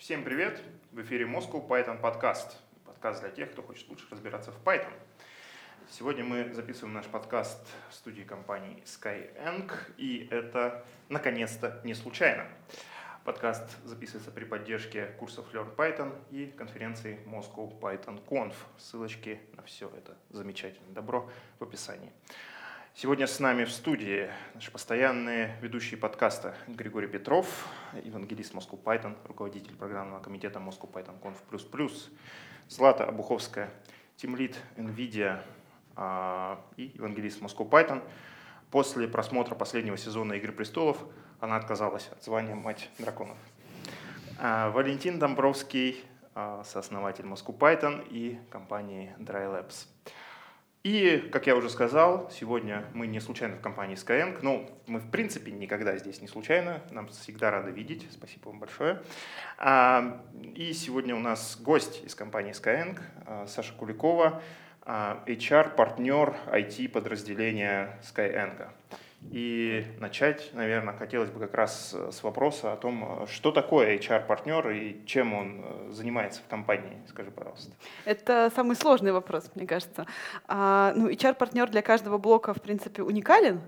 Всем привет! В эфире Moscow Python подкаст. Подкаст для тех, кто хочет лучше разбираться в Python. Сегодня мы записываем наш подкаст в студии компании Skyeng, и это, наконец-то, не случайно. Подкаст записывается при поддержке курсов Learn Python и конференции Moscow Python Conf. Ссылочки на все это замечательное добро в описании. Сегодня с нами в студии наши постоянные ведущие подкаста Григорий Петров, евангелист Moscow Python, руководитель программного комитета Moscow Python Conf++, Злата Обуховская, тимлид NVIDIA а, и евангелист Moscow Python. После просмотра последнего сезона «Игры престолов» она отказалась от звания «Мать драконов». А, Валентин Домбровский, а, сооснователь Moscow Python и компании Dry Labs. И, как я уже сказал, сегодня мы не случайно в компании Skyeng. Ну, мы, в принципе, никогда здесь не случайно. Нам всегда рады видеть. Спасибо вам большое. А, и сегодня у нас гость из компании Skyeng, а, Саша Куликова, а, HR-партнер IT-подразделения Skyeng. И начать, наверное, хотелось бы как раз с вопроса о том, что такое HR-партнер и чем он э, занимается в компании. Скажи, пожалуйста. Это самый сложный вопрос, мне кажется. А, ну, HR-партнер для каждого блока, в принципе, уникален,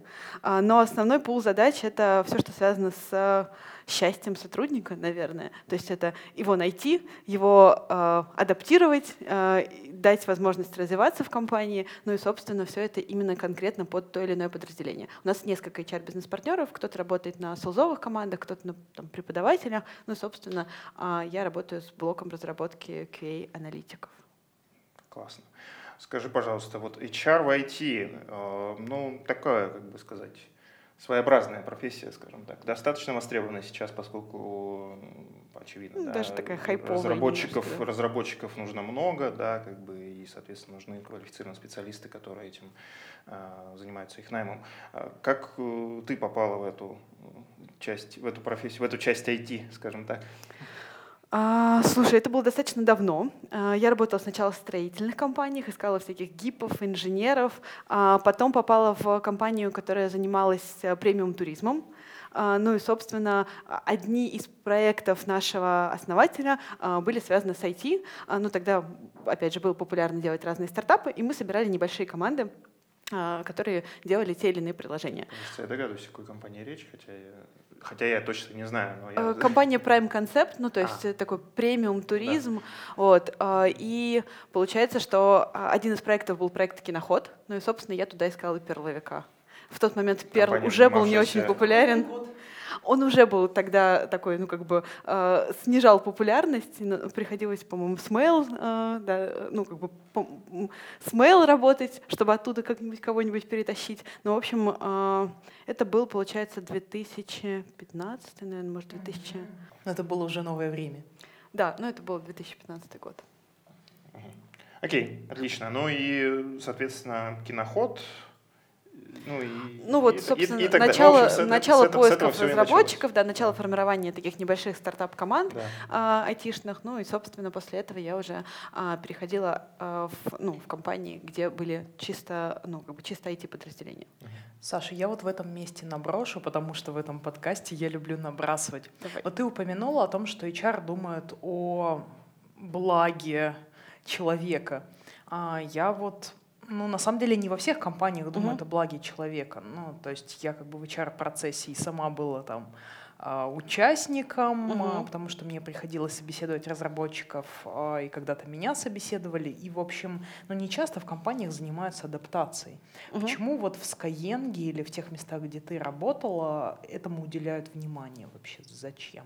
а, но основной пул задач — это все, что связано с счастьем сотрудника, наверное. То есть это его найти, его э, адаптировать, э, дать возможность развиваться в компании, ну и, собственно, все это именно конкретно под то или иное подразделение. У нас несколько HR-бизнес-партнеров, кто-то работает на солзовых командах, кто-то на там, преподавателях, ну, собственно, э, я работаю с блоком разработки QA-аналитиков. Классно. Скажи, пожалуйста, вот HR в IT, э, ну, такая, как бы сказать, своеобразная профессия, скажем так, достаточно востребованная сейчас, поскольку очевидно, ну, да, даже такая хайповая разработчиков, немножко, да. разработчиков нужно много, да, как бы и, соответственно, нужны квалифицированные специалисты, которые этим э, занимаются их наймом. А как э, ты попала в эту часть, в эту профессию, в эту часть IT, скажем так? А, слушай, это было достаточно давно. А, я работала сначала в строительных компаниях, искала всяких гипов, инженеров, а потом попала в компанию, которая занималась э, премиум-туризмом. А, ну и, собственно, одни из проектов нашего основателя были связаны с IT. Ну тогда, опять же, было популярно делать разные стартапы, и мы собирали небольшие команды, которые делали те или иные приложения. Я догадываюсь, о какой компании речь, хотя я Хотя я точно не знаю. Но я... Э, компания Prime Concept, ну то есть а. такой премиум туризм. Да. Вот, а, и получается, что а, один из проектов был проект Киноход, ну и, собственно, я туда искала перловика. В тот момент перл уже был не очень популярен он уже был тогда такой, ну как бы э, снижал популярность, приходилось, по-моему, с Mail, э, да, ну как бы с Mail работать, чтобы оттуда как-нибудь кого-нибудь перетащить. Ну, в общем, э, это был, получается, 2015, наверное, может, 2000. Это было уже новое время. Да, ну это был 2015 год. Окей, отлично. Ну и, соответственно, киноход ну, и, ну вот, собственно, и, и начало, ну, общем, начало с поисков разработчиков, да, начало формирования таких небольших стартап-команд да. а, айтишных, ну и, собственно, после этого я уже а, переходила а, в, ну, в компании, где были чисто, ну, как бы чисто IT-подразделения. Саша, я вот в этом месте наброшу, потому что в этом подкасте я люблю набрасывать. Давай. Вот ты упомянула о том, что HR думает о благе человека. А я вот ну, на самом деле, не во всех компаниях, думаю, mm-hmm. это благи человека. Ну, то есть я как бы в HR-процессе и сама была там а, участником, uh потому что мне приходилось собеседовать разработчиков, а, и когда-то меня собеседовали. И, в общем, ну, не часто в компаниях занимаются адаптацией. uh Почему вот в Skyeng или в тех местах, где ты работала, этому уделяют внимание вообще? Зачем?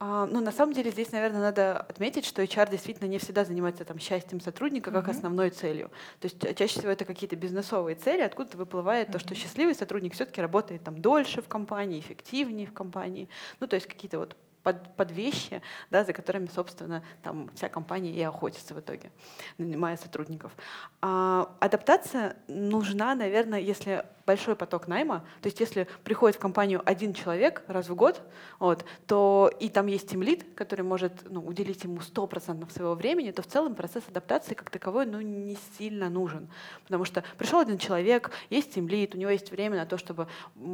А, ну, на самом деле здесь, наверное, надо отметить, что HR действительно не всегда занимается там, счастьем сотрудника как mm-hmm. основной целью. То есть э, чаще всего это какие-то бизнесовые цели, откуда выплывает mm-hmm. то, что счастливый сотрудник все-таки работает там дольше в компании, эффективнее в компании. Ну, то есть какие-то вот под, под вещи, да, за которыми, собственно, там вся компания и охотится в итоге, нанимая сотрудников. А, адаптация нужна, наверное, если большой поток найма. То есть если приходит в компанию один человек раз в год, вот, то и там есть тимлид, который может ну, уделить ему 100% своего времени, то в целом процесс адаптации как таковой ну, не сильно нужен. Потому что пришел один человек, есть тимлид, у него есть время на то, чтобы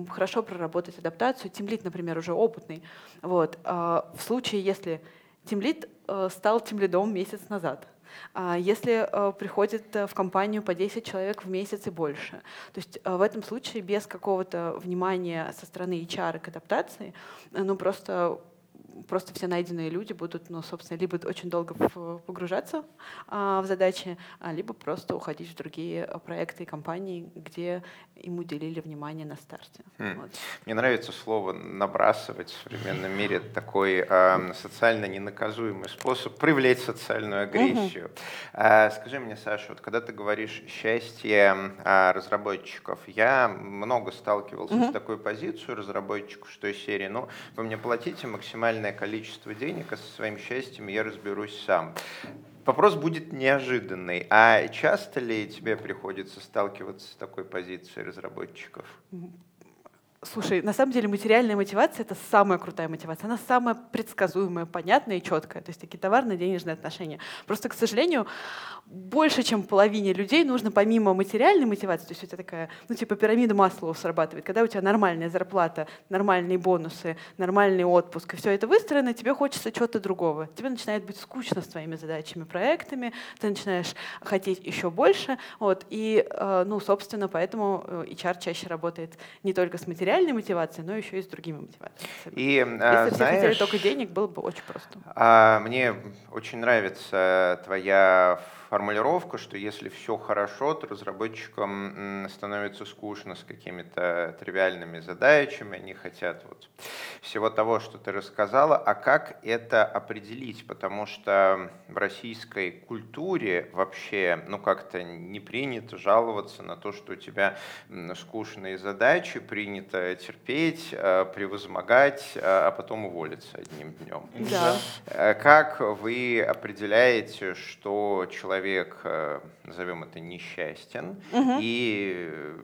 хорошо проработать адаптацию. Тимлид, например, уже опытный. Вот. А в случае, если тимлид э, стал тимлидом месяц назад, если э, приходит э, в компанию по 10 человек в месяц и больше. То есть в этом случае без какого-то внимания со стороны HR к адаптации, ну просто просто все найденные люди будут, ну, собственно, либо очень долго погружаться а, в задачи, а, либо просто уходить в другие а, проекты и компании, где им уделили внимание на старте. Хм. Вот. Мне нравится слово «набрасывать» в современном мире. такой э, социально ненаказуемый способ привлечь социальную агрессию. Угу. А, скажи мне, Саша, вот когда ты говоришь «счастье а, разработчиков», я много сталкивался угу. с такой позицией разработчиков, что из серии, ну, вы мне платите максимально минимальное количество денег, а со своим счастьем я разберусь сам. Вопрос будет неожиданный. А часто ли тебе приходится сталкиваться с такой позицией разработчиков? Слушай, на самом деле материальная мотивация — это самая крутая мотивация. Она самая предсказуемая, понятная и четкая. То есть такие товарно-денежные отношения. Просто, к сожалению, больше, чем половине людей нужно помимо материальной мотивации, то есть у тебя такая, ну типа пирамида Маслоу срабатывает, когда у тебя нормальная зарплата, нормальные бонусы, нормальный отпуск, и все это выстроено, тебе хочется чего-то другого. Тебе начинает быть скучно с твоими задачами, проектами, ты начинаешь хотеть еще больше, вот, и, э, ну, собственно, поэтому э, HR чаще работает не только с материальной мотивацией, но еще и с другими мотивациями. И, Если знаешь, все хотели только денег, было бы очень просто. А, мне очень нравится твоя формулировка, что если все хорошо, то разработчикам становится скучно с какими-то тривиальными задачами, они хотят вот всего того, что ты рассказала. А как это определить? Потому что в российской культуре вообще ну как-то не принято жаловаться на то, что у тебя скучные задачи, принято терпеть, э, превозмогать, э, а потом уволиться одним днем. Да. Э, как вы определяете, что человек человек, э, назовем это, несчастен, угу. и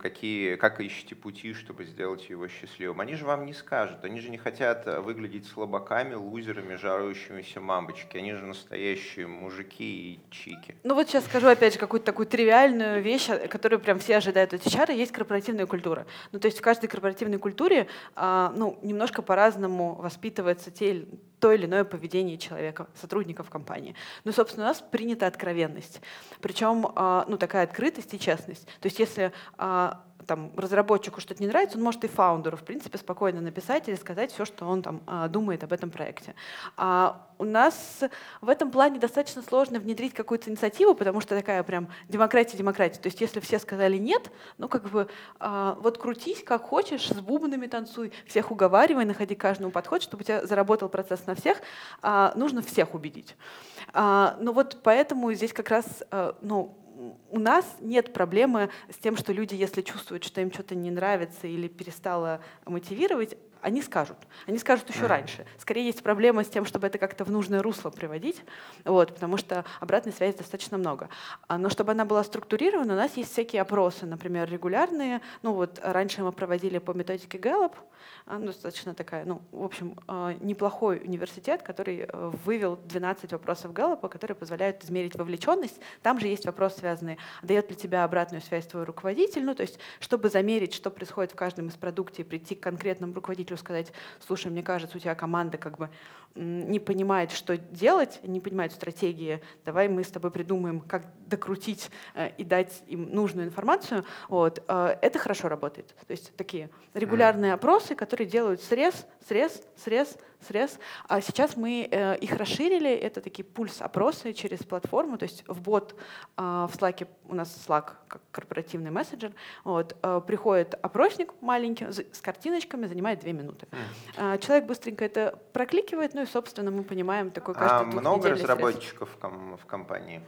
какие, как ищете пути, чтобы сделать его счастливым. Они же вам не скажут, они же не хотят выглядеть слабаками, лузерами, жарующимися мамочки. Они же настоящие мужики и чики. Ну вот сейчас скажу опять же какую-то такую тривиальную вещь, которую прям все ожидают от HR, есть корпоративная культура. Ну то есть в каждой корпоративной культуре а, ну, немножко по-разному воспитывается те, то или иное поведение человека, сотрудников компании. Ну, собственно, у нас принята откровенность. Причем, а, ну, такая открытость и честность. То есть если а, там, разработчику что-то не нравится, он может и фаундеру, в принципе, спокойно написать или сказать все, что он там а, думает об этом проекте. А у нас в этом плане достаточно сложно внедрить какую-то инициативу, потому что такая прям демократия-демократия. То есть если все сказали нет, ну как бы а, вот крутись как хочешь, с бубнами танцуй, всех уговаривай, находи каждому подход, чтобы у тебя заработал процесс на всех, а, нужно всех убедить. А, ну вот поэтому здесь как раз, ну, у нас нет проблемы с тем, что люди, если чувствуют, что им что-то не нравится или перестало мотивировать, они скажут. Они скажут еще раньше. Скорее есть проблема с тем, чтобы это как-то в нужное русло приводить, вот, потому что обратной связи достаточно много. А, но чтобы она была структурирована, у нас есть всякие опросы, например, регулярные. Ну вот раньше мы проводили по методике Gallup, достаточно такая, ну, в общем, а, неплохой университет, который э, вывел 12 вопросов Гэллопа, которые позволяют измерить вовлеченность. Там же есть вопрос, связанный, дает ли тебя обратную связь твой руководитель, ну, то есть, чтобы замерить, что происходит в каждом из продуктов, прийти к конкретному руководителю, сказать, слушай, мне кажется, у тебя команда как бы не понимает, что делать, не понимает стратегии, давай мы с тобой придумаем, как докрутить э, и дать им нужную информацию, вот, э, это хорошо работает. То есть такие регулярные опросы, которые делают срез, срез, срез, срез. А сейчас мы э, их расширили, это такие пульс-опросы через платформу, то есть в бот в Slack, у нас Slack как корпоративный мессенджер, вот, приходит опросник маленький с картиночками, занимает две минуты. Человек быстренько это прокликивает, ну и, собственно, мы понимаем такой каждый А много разработчиков в компании?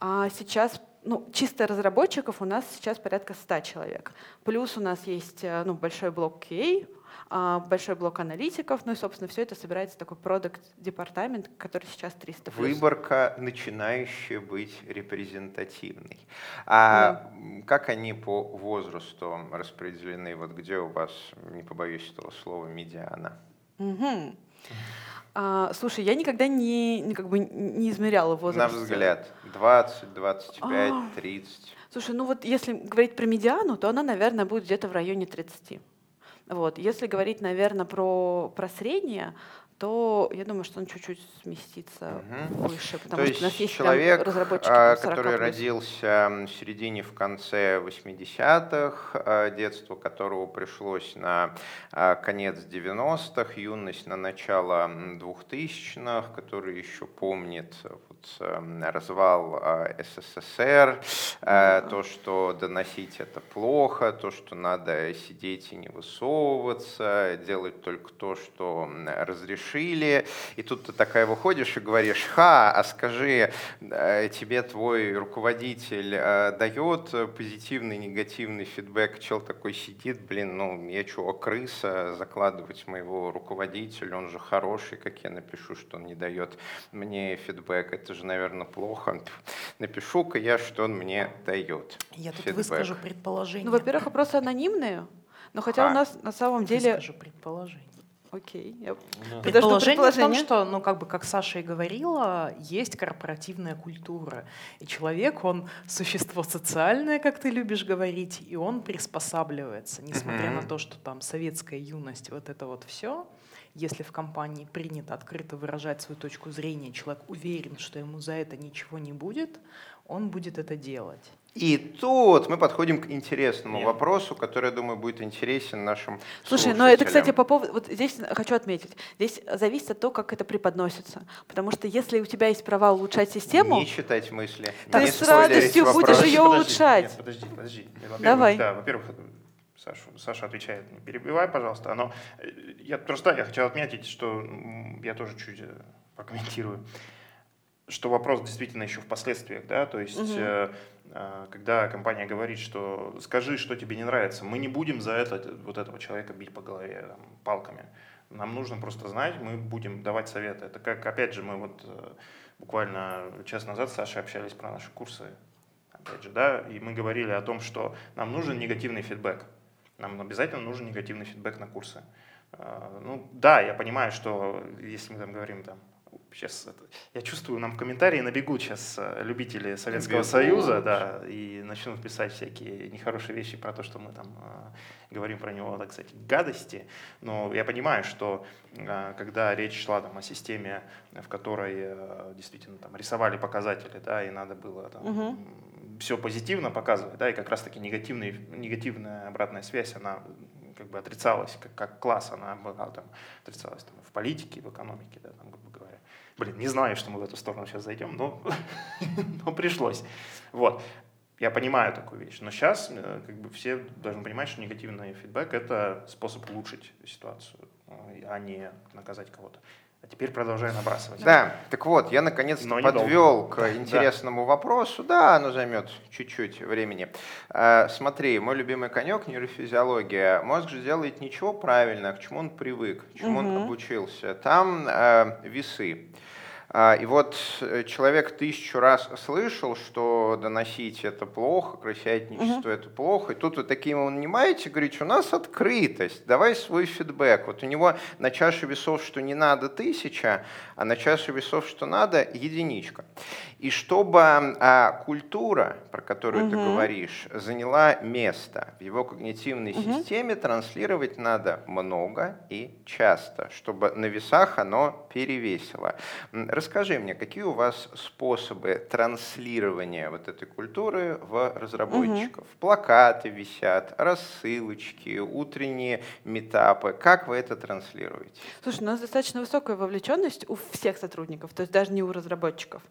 А сейчас ну, чисто разработчиков у нас сейчас порядка 100 человек. Плюс у нас есть э, ну, большой блок QA, а, большой блок аналитиков, ну и, собственно, все это собирается такой продукт департамент, который сейчас 300 плюс. Выборка, начинающая быть репрезентативной. А да. как они по возрасту распределены? Вот где у вас, не побоюсь этого слова, медиана? Угу. А, слушай, я никогда не, как бы не измеряла возраст. На взгляд, 20, 25, 30. Слушай, ну вот если говорить про медиану, то она, наверное, будет где-то в районе 30. Вот. Если говорить, наверное, про, про среднее, то я думаю, что он чуть-чуть сместится угу. выше, потому то что у нас есть человек, разработчики, а, который плюс. родился в середине, в конце 80-х, а, детство которого пришлось на а, конец 90-х, юность на начало 2000-х, который еще помнит вот, развал СССР, то, что доносить это плохо, то, что надо сидеть и не высовываться, делать только то, что разрешено решили, и тут ты такая выходишь и говоришь, ха, а скажи, э, тебе твой руководитель э, дает позитивный, негативный фидбэк, чел такой сидит, блин, ну я что, крыса закладывать моего руководителя, он же хороший, как я напишу, что он не дает мне фидбэк, это же, наверное, плохо. Напишу-ка я, что он мне дает. Я тут фидбэк. выскажу предположение. Ну, во-первых, вопросы анонимные, но хотя Ха. у нас на самом деле... Выскажу предположение. Окей. Я... Да. Предположение, предположение в том, что, ну, как бы, как Саша и говорила, есть корпоративная культура. И человек, он существо социальное, как ты любишь говорить, и он приспосабливается, несмотря mm-hmm. на то, что там советская юность, вот это вот все. Если в компании принято открыто выражать свою точку зрения, человек уверен, что ему за это ничего не будет, он будет это делать. И тут мы подходим к интересному Нет. вопросу, который, я думаю, будет интересен нашим Слушай, но это, кстати, по поводу... Вот здесь хочу отметить. Здесь зависит от того, как это преподносится. Потому что если у тебя есть права улучшать систему... Не читать мысли. Ты с радостью будешь ее улучшать. Нет, подожди, подожди. Давай. Да, во-первых, Саша, Саша отвечает, не перебивай, пожалуйста. Но э, я просто я хотел отметить, что я тоже чуть э, прокомментирую, что вопрос действительно еще в последствиях, да, то есть угу. э, когда компания говорит, что скажи, что тебе не нравится, мы не будем за это вот этого человека бить по голове там, палками. Нам нужно просто знать, мы будем давать советы. Это как, опять же, мы вот э, буквально час назад с Сашей общались про наши курсы, опять же, да, и мы говорили о том, что нам нужен негативный фидбэк. Нам обязательно нужен негативный фидбэк на курсы. А, ну да, я понимаю, что если мы там говорим там сейчас это, я чувствую, нам в комментарии набегут сейчас э, любители Советского Бегут. Союза, да, и начнут писать всякие нехорошие вещи про то, что мы там э, говорим про него, так сказать, гадости. Но я понимаю, что э, когда речь шла там о системе, в которой э, действительно там рисовали показатели, да, и надо было там, угу. все позитивно показывать, да, и как раз-таки негативная обратная связь, она как бы отрицалась как, как класс, она была там, отрицалась там, в политике, в экономике, да, там, грубо. Блин, не знаю, что мы в эту сторону сейчас зайдем, но, но пришлось. Вот. Я понимаю такую вещь, но сейчас э, как бы все должны понимать, что негативный фидбэк – это способ улучшить ситуацию, э, а не наказать кого-то. А теперь продолжай набрасывать. Да, так вот, я наконец-то подвел к интересному да. вопросу. Да, оно займет чуть-чуть времени. А, смотри, мой любимый конек нейрофизиология. Мозг же делает ничего правильно, к чему он привык, к чему угу. он обучился. Там э, весы. А, и вот э, человек тысячу раз слышал, что доносить это плохо, крысятничество угу. это плохо. И тут вы такие ему нанимаете, говорите, у нас открытость, давай свой фидбэк. Вот у него на чаше весов, что не надо тысяча, а на чаше весов, что надо единичка. И чтобы а, культура, про которую угу. ты говоришь, заняла место в его когнитивной угу. системе, транслировать надо много и часто, чтобы на весах оно перевесило. Расскажи мне, какие у вас способы транслирования вот этой культуры в разработчиков? Угу. Плакаты висят, рассылочки, утренние метапы. Как вы это транслируете? Слушай, у нас достаточно высокая вовлеченность у всех сотрудников, то есть даже не у разработчиков.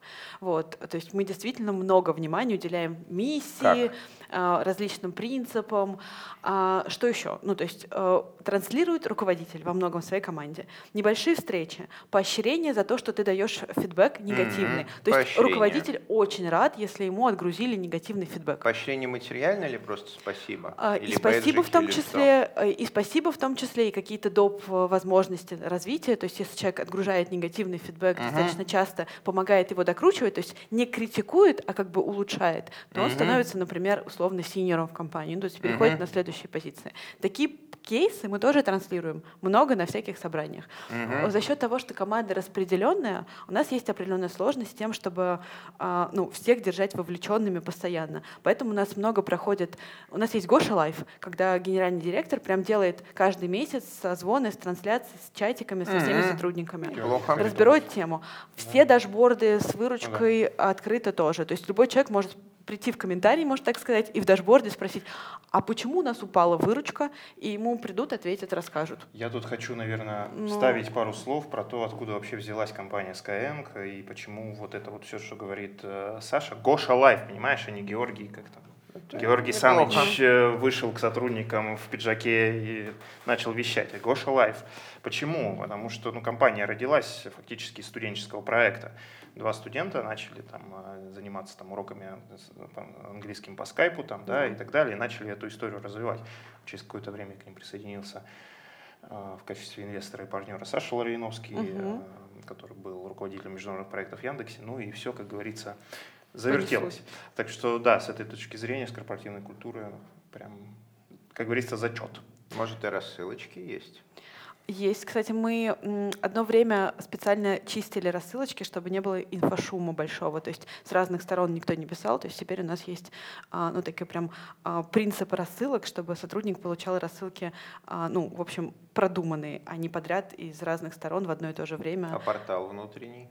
Вот, то есть мы действительно много внимания уделяем миссии, как? А, различным принципам. А, что еще? Ну, то есть э, транслирует руководитель во многом в своей команде. Небольшие встречи, поощрение за то, что ты даешь фидбэк негативный. Мгм. То есть Поощрение. руководитель очень рад, если ему отгрузили негативный фидбэк. Поощрение материальное или просто спасибо? А, Или И спасибо в том числе, э, и спасибо в том числе, и какие-то доп. возможности развития. То есть если человек отгружает негативный фидбэк Мгм. достаточно часто, помогает его докручивать, то есть не критикует, а как бы улучшает, то он Мгм. становится, например, условно синером в компании, ну, то есть переходит Мгм. на следующие позиции. Такие кейсы мы тоже транслируем много на всяких собраниях. Мгм. За счет того, что команда распределенная, у нас есть определенная сложность с тем, чтобы а, ну, всех держать вовлеченными постоянно. Поэтому у нас много проходит. У нас есть Гоша Live, когда генеральный директор прям делает каждый месяц созвоны с трансляцией, с чатиками, со всеми Мгм. сотрудниками. Разберет тему. Все дашборды с выручкой открыты тоже. То есть любой человек может прийти в комментарий, можно так сказать, и в дашборде спросить, а почему у нас упала выручка, и ему придут, ответят, расскажут. Я тут хочу, наверное, Ну. вставить пару слов про то, откуда вообще взялась компания Skyeng и почему вот это вот все, что говорит э, Саша. Гоша Live, понимаешь, а не Георгий как там. Георгий неплохо. Саныч э, вышел к сотрудникам в пиджаке и начал вещать. А Гоша Live. Почему? Потому что ну, компания родилась фактически из студенческого проекта. Два студента начали там, э, заниматься там, уроками с- там, английским по скайпу там, да, и так далее, и начали эту историю развивать. Через какое-то время к ним присоединился э, в качестве инвестора и партнера Саша Лариновский, э, который был руководителем международных проектов в Яндексе. Ну и все, как говорится, завертелось. Так что да, с этой точки зрения, с корпоративной культуры, прям, как говорится, зачет. Может, и рассылочки есть? Есть. Кстати, мы одно время специально чистили рассылочки, чтобы не было инфошума большого. То есть с разных сторон никто не писал. То есть теперь у нас есть а, ну, такой прям а, принцип рассылок, чтобы сотрудник получал рассылки, а, ну, в общем, продуманные, а не подряд из разных сторон в одно и то же время. А портал внутренний?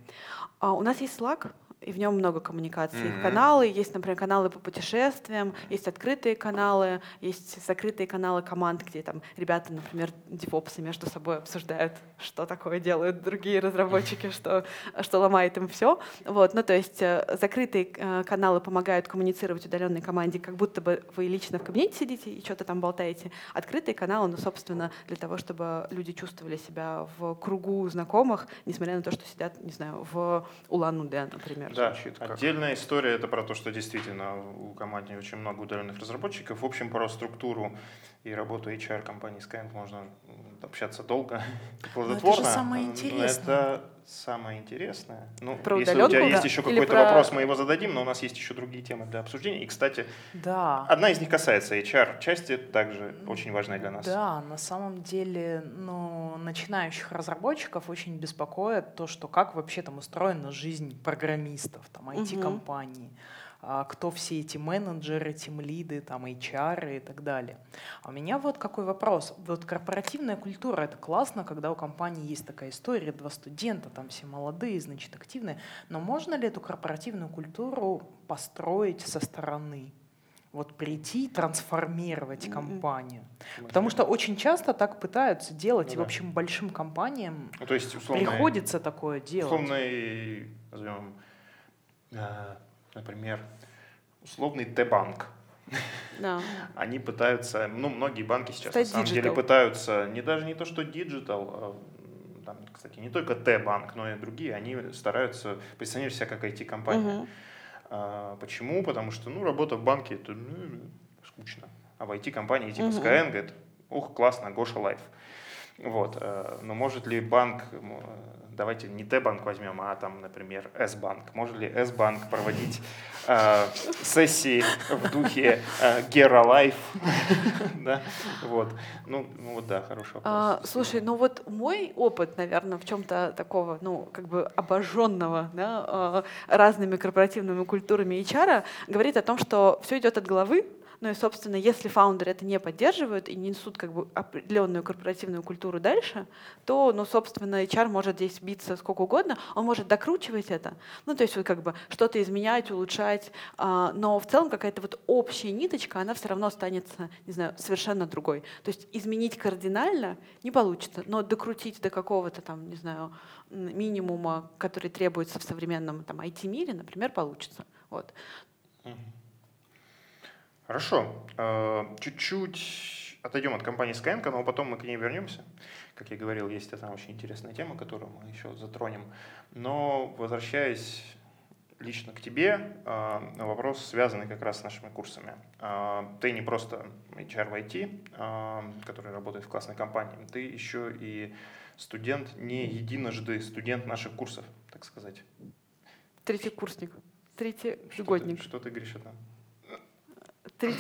У нас есть Slack, и в нем много коммуникаций. Мгм. Каналы, есть, например, каналы по путешествиям, есть открытые каналы, есть закрытые каналы команд, где там ребята, например, девопсы между собой обсуждают, что такое делают другие разработчики, что, что ломает им все. Вот, ну, то есть э, закрытые э, каналы помогают коммуницировать удаленной команде, как будто бы вы лично в кабинете сидите и что-то там болтаете. Открытые каналы, ну, собственно, для того, чтобы люди чувствовали себя в кругу знакомых, несмотря на то, что сидят, не знаю, в Улан-Удэ, например. Да, Звучит как- отдельная история это про то, что действительно у команды очень много удаленных разработчиков. В общем, про структуру и работу HR компании Skyeng можно общаться долго и плодотворно. самое Но интересное. Это самое интересное. Ну, Про если у тебя есть да? еще какой-то про- вопрос, мы его зададим, но у нас есть еще другие темы для обсуждения. И, кстати, Да. одна из них касается HR-части, также очень важная для нас. Да, на самом деле, ну, начинающих разработчиков очень беспокоит то, что как вообще там устроена жизнь программистов, там, IT-компаний, а, кто все эти менеджеры, тимлиды, там, HR и так далее. А у меня вот какой вопрос. Вот корпоративная культура — это классно, когда у компании есть такая история, два студента, там все молодые, значит, активные. Но можно ли эту корпоративную культуру построить со стороны? Вот прийти и трансформировать М-м. компанию. Потому что очень часто так пытаются делать, Ну и, да. в общем, большим компаниям Ну, то есть, условно, приходится такое делать. условный, назовем, э, например, условный Т-банк. Да. Они пытаются, ну, многие банки сейчас Стать на самом деле digital. пытаются, не даже не то, что digital, а, там, кстати, не только Т-банк, но и другие, они стараются позиционировать себя как IT-компания. Мгм. А, почему? Потому что, ну, работа в банке это ну, скучно. А в IT-компании типа Мгм. Skyeng это, ух, классно, Гоша Live. Вот. э, Но может ли банк, э, давайте не Т-банк возьмем, а там, например, С-банк. Может ли С-банк проводить э, сессии в духе э, Гера Live? Да, вот. Ну, ну вот да, хороший вопрос. А, слушай, ну вот мой опыт, наверное, в чем-то такого, ну, как бы обожженного да, а, разными корпоративными культурами HR говорит о том, что все идет от головы. Ну и, собственно, если фаундеры это не поддерживают и не несут как бы определенную корпоративную культуру дальше, то, ну, собственно, HR может здесь биться сколько угодно, он может докручивать это, ну, то есть вот как бы что-то изменять, улучшать, а, но в целом какая-то вот общая ниточка, она все равно останется, не знаю, совершенно другой. То есть изменить кардинально не получится, но докрутить до какого-то там, не знаю, минимума, который требуется в современном там IT-мире, например, получится. Вот. Мгм. Хорошо. Э, Чуть-чуть отойдем от компании Skyeng, но потом мы к ней вернемся. Как я говорил, есть это очень интересная тема, которую мы еще затронем. Но возвращаясь лично к тебе, а, вопрос, связанный как раз с нашими курсами. А, ты не просто HR в IT, который работает в классной компании, ты еще и студент, не единожды студент наших курсов, так сказать. Третий курсник, третий годник. Что ты говоришь это? Третий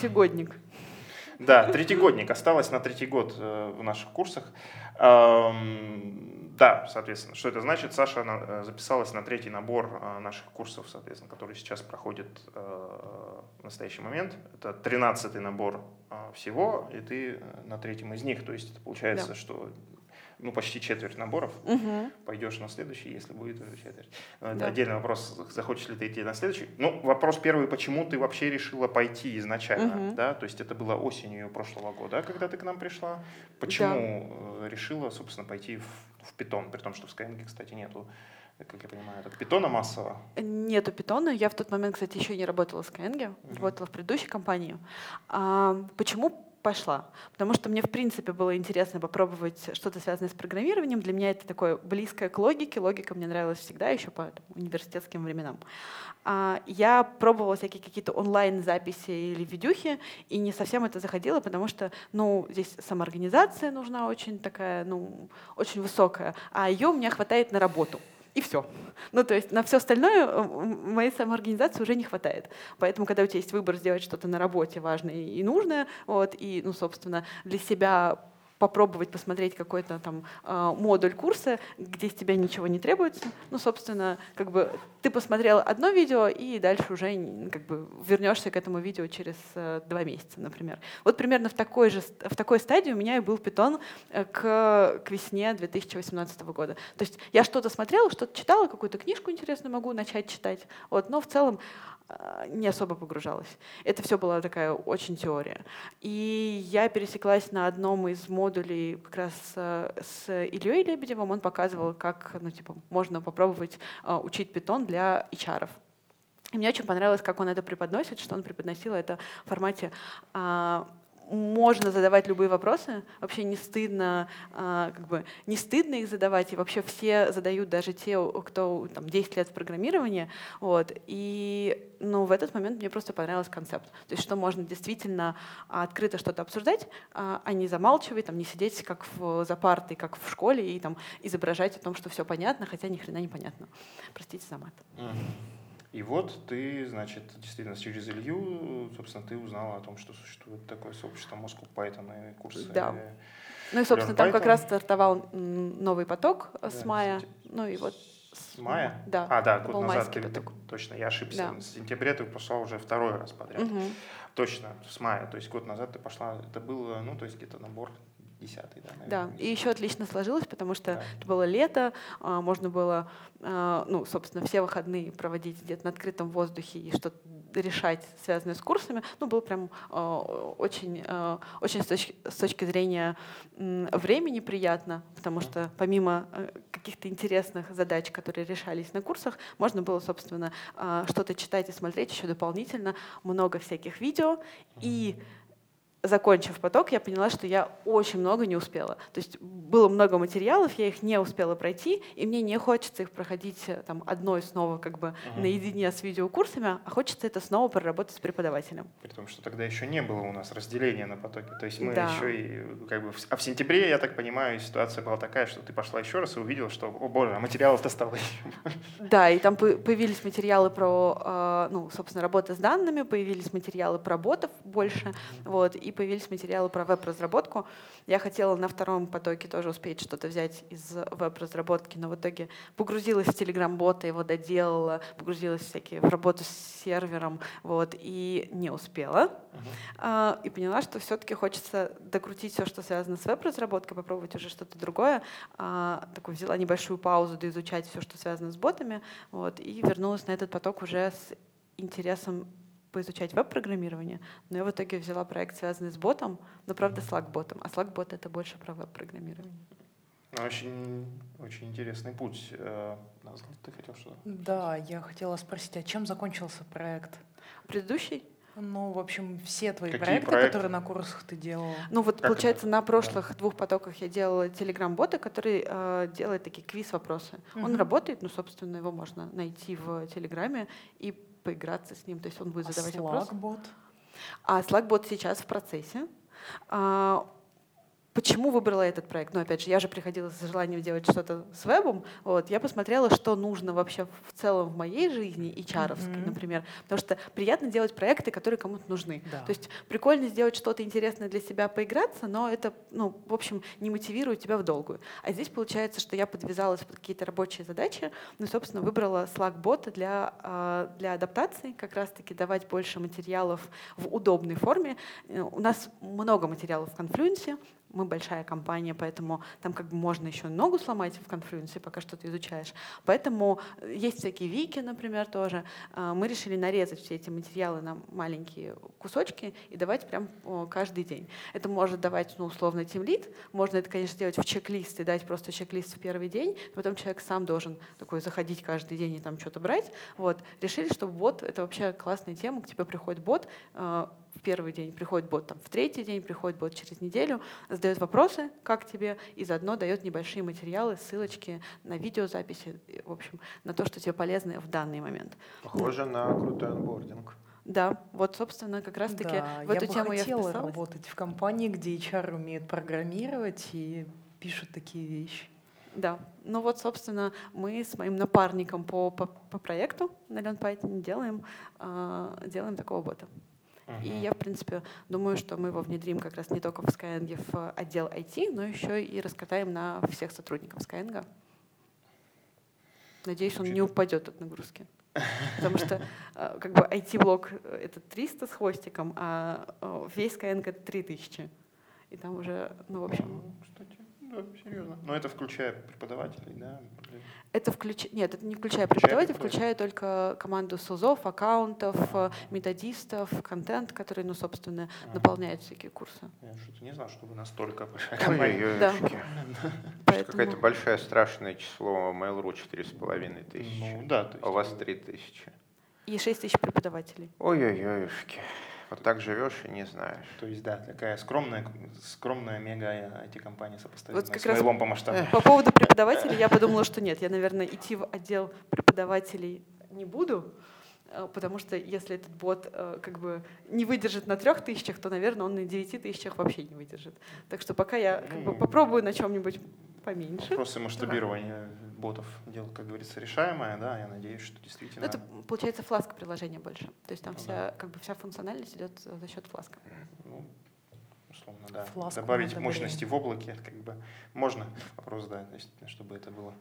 годник. Да, третий годник. Осталось на третий год э, в наших курсах. Да, соответственно, что это значит? Саша э, записалась на третий набор э, наших курсов, соответственно, который сейчас проходит в настоящий момент. Это тринадцатый набор всего, и ты на третьем из них. То есть это получается, да. что ну, почти четверть наборов, угу. пойдешь на следующий, если будет уже четверть. Э, да. Отдельный вопрос, захочешь ли ты идти на следующий. Ну, вопрос первый, почему ты вообще решила пойти изначально, угу. да, то есть это было осенью прошлого года, когда ты к нам пришла. Почему да. Э, решила, собственно, пойти в, в питон, при том, что в Skyeng, кстати, нету как я понимаю, это питона массово? Нету питона. Я в тот момент, кстати, еще не работала в Skyeng, угу. работала в предыдущей компании. А, почему пошла. Потому что мне, в принципе, было интересно попробовать что-то связанное с программированием. Для меня это такое близкое к логике. Логика мне нравилась всегда, еще по там, университетским временам. А, я пробовала всякие какие-то онлайн-записи или видюхи, и не совсем это заходило, потому что, ну, здесь самоорганизация нужна очень такая, ну, очень высокая, а ее у меня хватает на работу и все. Ну, то есть на все остальное э, моей самоорганизации уже не хватает. Поэтому, когда у тебя есть выбор сделать что-то на работе важное и нужное, вот, и, ну, собственно, для себя попробовать посмотреть какой-то там э, модуль курса, где с тебя ничего не требуется. Ну, собственно, как бы ты посмотрел одно видео и дальше уже как бы вернешься к этому видео через э, два месяца, например. Вот примерно в такой же в такой стадии у меня и был питон э, к, к весне 2018 года. То есть я что-то смотрела, что-то читала, какую-то книжку интересную могу начать читать, вот, но в целом а, не особо погружалась. Это все была такая очень теория. И я пересеклась на одном из модулей как раз э, с Ильей Лебедевым. Он показывал, как ну, типа, можно попробовать а, учить питон для HR. И мне очень понравилось, как он это преподносит, что он преподносил это в формате а, можно задавать любые вопросы, вообще не стыдно, а, как бы не стыдно их задавать, и вообще все задают, даже те, кто там 10 лет в программировании, вот, и ну, в этот момент мне просто понравился концепт, то есть что можно действительно открыто что-то обсуждать, а, а не замалчивать, там, не сидеть как в, за партой, как в школе, и там изображать о том, что все понятно, хотя ни хрена не понятно. Простите за мат. Mm-hmm. И вот ты, значит, действительно через Илью, собственно, ты узнала о том, что существует такое сообщество Moscow Python и курсы. Да. Ну и, собственно, там как раз стартовал новый поток да, с мая. Ну и вот с мая? Да. А, да, год назад ты, ты, точно, я ошибся. Да. С сентября ты пошла уже второй раз подряд. Угу. Точно, с мая. То есть год назад ты пошла, это было, ну, то есть где-то набор десятый, да, наверное. Да, и еще отлично сложилось, потому что да. это было лето, а, можно было, а, ну, собственно, все выходные проводить где-то на открытом воздухе и что-то решать, связанное с курсами. Ну, было прям а, очень, очень с точки, с точки зрения времени приятно, потому что помимо каких-то интересных задач, которые решались на курсах, можно было, собственно, что-то читать и смотреть еще дополнительно, много всяких видео, и закончив поток, я поняла, что я очень много не успела. То есть было много материалов, я их не успела пройти, и мне не хочется их проходить э, там, одной снова как бы uh-huh. наедине с видеокурсами, а хочется это снова проработать с преподавателем. При том, что тогда еще не было у нас разделения на потоке. То есть мы да. еще и как бы... А в сентябре, я так понимаю, ситуация была такая, что ты пошла еще раз и увидела, что, о боже, а материалов-то стало еще Да, и там появились материалы про, а, ну, собственно, работы с данными, появились материалы про ботов больше, вот, и появились материалы про веб-разработку. Я хотела на втором потоке тоже успеть что-то взять из веб-разработки, но в итоге погрузилась в Telegram-бота, его доделала, погрузилась всякие в работу с сервером, вот, и не успела. Uh-huh. И поняла, что все-таки хочется докрутить все, что связано с веб-разработкой, попробовать уже что-то другое. А, такой взяла небольшую паузу, доизучать все, что связано с ботами, вот, и вернулась на этот поток уже с интересом поизучать веб-программирование, но я в итоге взяла проект, связанный с ботом, но правда Slack-ботом, а Slack-бот — это больше про веб-программирование. Ну, очень, очень интересный путь. Э, ты хотел что? Да, я хотела спросить, а чем закончился проект? Предыдущий? Ну, в общем, все твои Какие проекты, проекты? которые на курсах ты делала. Ну вот, Как получается, это? на прошлых двух потоках я делала телеграм-бота, который э, делает такие квиз-вопросы. Он Мгм. работает, ну, собственно, его можно найти в Телеграме и поиграться с ним. То есть он будет А задавать вопросы. Slack-бот? А Slackbot сейчас в процессе. Почему выбрала этот проект? Ну, опять же, я же приходила с желанием делать что-то с вебом. Вот, я посмотрела, что нужно вообще в целом в моей жизни, и чаровской, Мгм. например. Потому что приятно делать проекты, которые кому-то нужны. Да. То есть прикольно сделать что-то интересное для себя, поиграться, но это, ну, в общем, не мотивирует тебя в долгую. А здесь получается, что я подвязалась под какие-то рабочие задачи, ну, собственно, выбрала Slack-бота для, а, для адаптации, как раз-таки давать больше материалов в удобной форме. Э, У нас много материалов в конфлюенсе, мы большая компания, поэтому там как бы можно еще ногу сломать в конфлюенсе, пока что-то изучаешь. Поэтому э, есть всякие вики, например, тоже. А, Мы решили нарезать все эти материалы на маленькие кусочки и давать прям каждый день. Это может давать, ну, условно, тимлит. Можно это, конечно, сделать в чек-лист и дать просто чек-лист в первый день. Потом человек сам должен такой заходить каждый день и там что-то брать. Вот. Решили, что бот — это вообще классная тема. К тебе приходит бот, э, в первый день приходит бот, там, в третий день приходит бот через неделю, задает вопросы, как тебе, и заодно дает небольшие материалы, ссылочки на видеозаписи, в общем, на то, что тебе полезно в данный момент. Похоже на крутой онбординг. Да, вот, собственно, как раз-таки Да, в эту я бы тему я хотела вписалась. работать в компании, где HR умеет программировать и пишут такие вещи. Да, ну вот, собственно, мы с моим напарником по, по, по проекту на Learn Python делаем, а, делаем такого бота. И я, в принципе, думаю, что мы его внедрим как раз не только в Skyeng в отдел IT, но еще и раскатаем на всех сотрудников Skyeng. Надеюсь, он не упадет от нагрузки. Потому что э, как бы IT-блок — это 300 с хвостиком, а э, весь Skyeng — это 3000. И там уже, ну, в общем, Кстати, да, серьезно. Но это включая преподавателей, да? Это включ... Нет, это не включая преподавателей, преподавателей. включая только команду СУЗов, аккаунтов, э, методистов, контент, который, ну, собственно, Ага. наполняет всякие курсы. Я что-то не знал, что вы настолько большая компания. Да. Ой-ой-ой. Поэтому Какое-то большое страшное число Mail.ru 4,5 тысячи. Ну да, то А у вас есть, 3 тысячи. и 6 тысяч преподавателей. Ой-ой-ой. Вот так живешь и не знаешь. То есть, да, такая скромная, скромная мега IT-компания сопоставимая Вот как с раз- по масштабу. По поводу преподавателей я подумала, что нет, я, наверное, идти в отдел преподавателей не буду, э, потому что если этот бот э, как бы не выдержит на трех тысячах, то, наверное, он на девяти тысячах вообще не выдержит. Так что пока я как бы попробую на чем-нибудь поменьше. Вопросы масштабирования ботов дело, как говорится, решаемое, да, я надеюсь, что действительно... Ну, это получается фласка приложение больше. То есть там Ну вся, как бы вся функциональность идет э, за счет фласка. ну, условно, да. Фласку Добавить мощности в облаке, как бы можно. Вопрос, да, то есть, чтобы это было,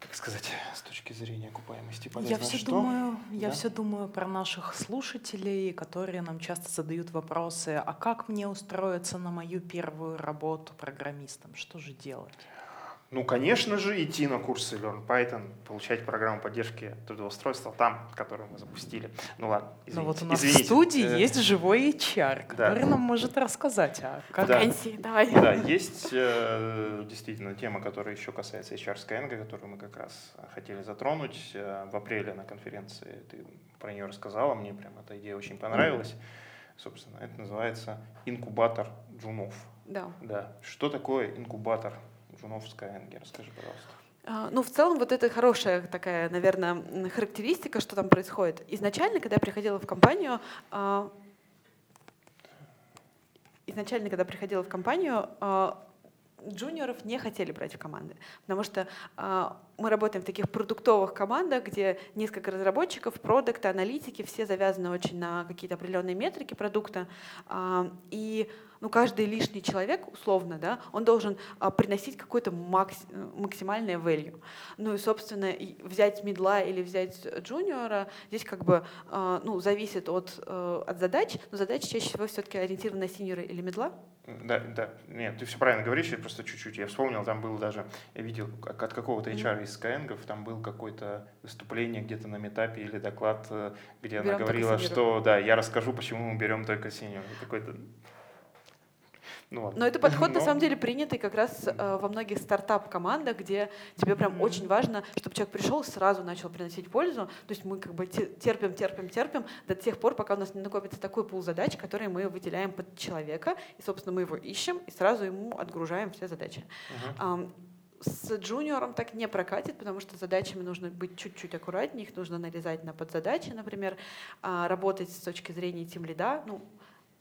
как сказать, с точки зрения окупаемости Я полезно. все что? думаю, я Да? все думаю про наших слушателей, которые нам часто задают вопросы: а как мне устроиться на мою первую работу программистом? Что же делать? Ну, конечно же, идти на курсы Learn Python, получать программу поддержки трудоустройства там, которую мы запустили. Ну ладно, извините. Но вот у нас извините. в студии Э, есть живой HR, да. который нам может рассказать, а как Да. Вакансии, давай. Да, есть э, действительно тема, которая еще касается HR Skyeng, которую мы как раз хотели затронуть. Э, в апреле на конференции ты про нее рассказала, мне прям эта идея очень понравилась. Собственно, это называется инкубатор джунов. Да. Да. Что такое инкубатор в Skyeng? Расскажи, пожалуйста. А, Ну, в целом, вот это хорошая такая, наверное, характеристика, что там происходит. Изначально, когда я приходила в компанию, а, изначально, когда приходила в компанию, а, джуниоров не хотели брать в команды, потому что мы работаем в таких продуктовых командах, где несколько разработчиков, продукты, аналитики, все завязаны очень на какие-то определенные метрики продукта, и ну, каждый лишний человек, условно, да, он должен а, приносить какое-то макс- э, максимальное value. Ну и, собственно, взять медла или взять джуниора здесь как бы а, ну, зависит от, э, от задач, но задачи чаще всего все-таки ориентированы на синьора или медла. Да, да, нет, ты все правильно говоришь, я просто чуть-чуть, я вспомнил, там был даже, я видел от какого-то HR из Skyeng, там был какое-то выступление где-то на метапе или доклад, э, где она Берем только говорила, что, да, я расскажу, почему мы берем только синьор. Такой-то Ну, ладно. Но это подход, на Но- самом деле, принятый как раз э, во многих стартап-командах, где тебе прям очень важно, чтобы человек пришел и сразу начал приносить пользу. То есть мы как бы те- терпим, терпим, терпим до тех пор, пока у нас не накопится такой пул задач, которые мы выделяем под человека, и, собственно, мы его ищем и сразу ему отгружаем все задачи. Мгм. Ам, С джуниором так не прокатит, потому что задачами нужно быть чуть-чуть аккуратнее, их нужно нарезать на подзадачи, например, а, работать с точки зрения тим лида, ну,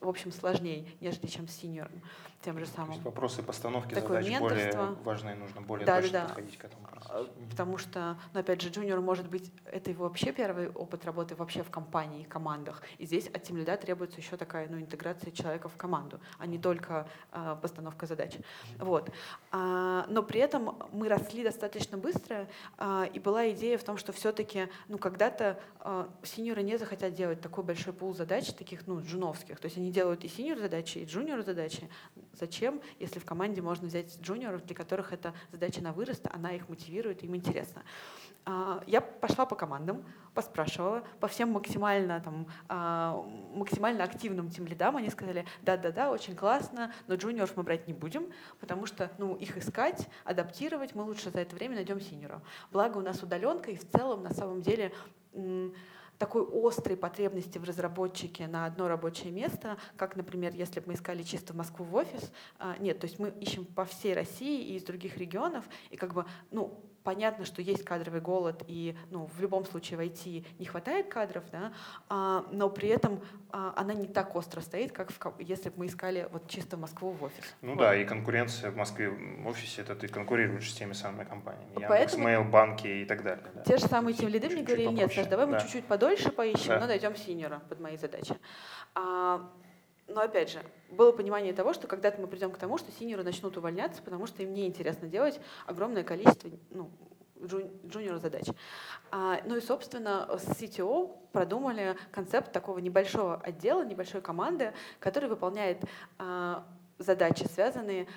в общем, сложнее, нежели чем с синьором, тем же То самым. есть вопросы постановки Такое задач более менторство. важные, нужно более Да, да, точно да. подходить к этому. А, процессу. Мгм. Потому что, ну, опять же, джуниор может быть, это его вообще первый опыт работы вообще в компании, командах. И здесь от тем лида требуется еще такая ну, интеграция человека в команду, а не только а, постановка задач. Вот. А, но при этом мы росли достаточно быстро, а, и была идея в том, что все-таки ну, когда-то а, синьоры не захотят делать такой большой пул задач, таких ну, джуновских. То есть они делают и синьор задачи, и джуниор задачи. Зачем, если в команде можно взять джуниоров, для которых эта задача на вырост, она их мотивирует, им интересно. А, Я пошла по командам, поспрашивала, по всем максимально, там, а, максимально активным тем лидам, они сказали, да-да-да, очень классно, но джуниоров мы брать не будем, потому что ну, их искать, адаптировать, мы лучше за это время найдем синьора. Благо у нас удаленка, и в целом на самом деле такой острой потребности в разработчике на одно рабочее место, как, например, если бы мы искали чисто в Москву в офис, а, нет, то есть мы ищем по всей России и из других регионов, и как бы, ну, понятно, что есть кадровый голод, и ну, в любом случае в IT не хватает кадров, да, а, но при этом а, она не так остро стоит, как в если бы мы искали вот чисто в Москву в офис. Ну Вот. да, и конкуренция в Москве в офисе, это ты конкурируешь с теми самыми компаниями. Яндекс, Поэтому- Mail, банки и так далее. да. Те же самые тем лиды мне говорили, нет. Саш, давай мы Да. чуть-чуть подольше поищем, Да. но найдем синьора под мои задачи. А, но опять же, было понимание того, что когда-то мы придем к тому, что синьоры начнут увольняться, потому что им неинтересно делать огромное количество ну, джун- джуниор задач. А, ну и, собственно, с CTO продумали концепт такого небольшого отдела, небольшой команды, который выполняет а, задачи, связанные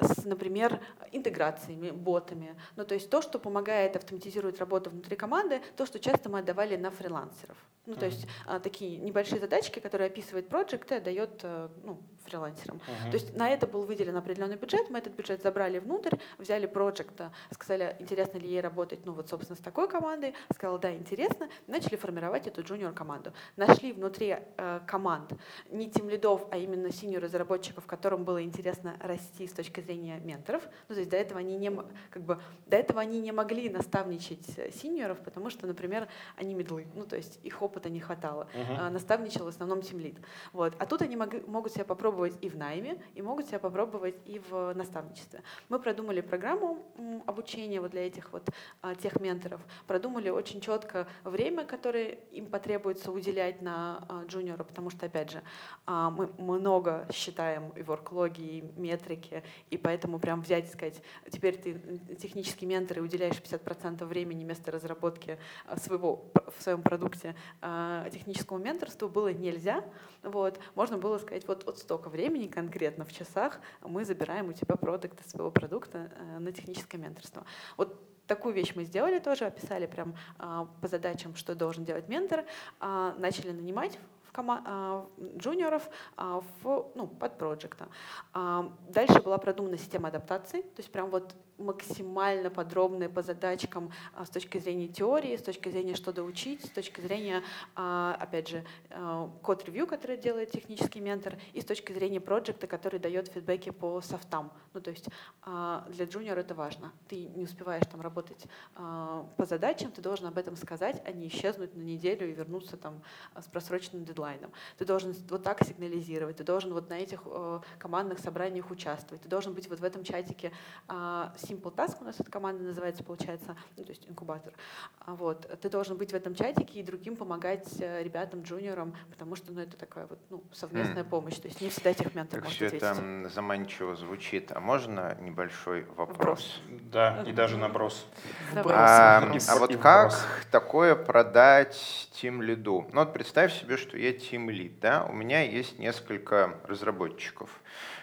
с, например, интеграциями, ботами. Ну, то есть то, что помогает автоматизировать работу внутри команды, то, что часто мы отдавали на фрилансеров. Ну, то есть а, такие небольшие задачки, которые описывает проект и отдает э, ну, фрилансерам. Мгм. То есть на это был выделен определенный бюджет, мы этот бюджет забрали внутрь, взяли проекта, сказали, интересно ли ей работать, ну вот, собственно, с такой командой, сказала, да, интересно, начали формировать эту джуниор-команду. Нашли внутри э, команд не тем лидов, а именно синьор разработчиков, которым было интересно расти с точки зрения менторов. Ну, то есть до этого они не, как бы, до этого они не могли наставничать э, синьоров, потому что, например, они медлы, ну, то есть их опыта не хватало. А, наставничал в основном тимлид. Вот. А тут они мог- могут себя попробовать и в найме, и могут себя попробовать и в наставничестве. Мы продумали программу обучения вот для этих вот а, тех менторов, продумали очень четко время, которое им потребуется уделять на а, джуниора, потому что, опять же, мы много считаем и ворклоги, и метрики, и поэтому прям взять и сказать, теперь ты технический ментор и уделяешь 50% времени вместо разработки своего, в своем продукте техническому менторству было нельзя. Вот. Можно было сказать, вот, вот столько времени конкретно в часах мы забираем у тебя продукты своего продукта э, на техническое менторство. Вот такую вещь мы сделали тоже, описали прям а, по задачам, что должен делать ментор, а, начали нанимать в кома- а, джуниоров а, в, ну, под проекта. Дальше была продумана система адаптации, то есть прям вот максимально подробная по задачкам а, с точки зрения теории, с точки зрения, что доучить, с точки зрения, а, опять же, а, код-ревью, который делает технический ментор, и с точки зрения проекта, который дает фидбэки по софтам. Ну, то есть а, для джуниора это важно. Ты не успеваешь там работать а, по задачам, ты должен об этом сказать, а не исчезнуть на неделю и вернуться там а, с просроченным дедлайном. Ты должен вот так сигнализировать, ты должен вот на этих э, командных собраниях участвовать, ты должен быть вот в этом чатике а, Simple Task у нас эта команда называется, получается, ну, то есть инкубатор. А, Вот. Ты должен быть в этом чатике и другим помогать э, ребятам, джуниорам, потому что ну, это такая вот ну, совместная М. помощь. То есть не всегда техментор Как может все ответить. это заманчиво звучит. А можно небольшой вопрос? Вопрос. Да, и даже наброс. А, И а вот и как такое продать тим лиду? Ну вот представь себе, что я тим лид, да, у меня есть несколько разработчиков,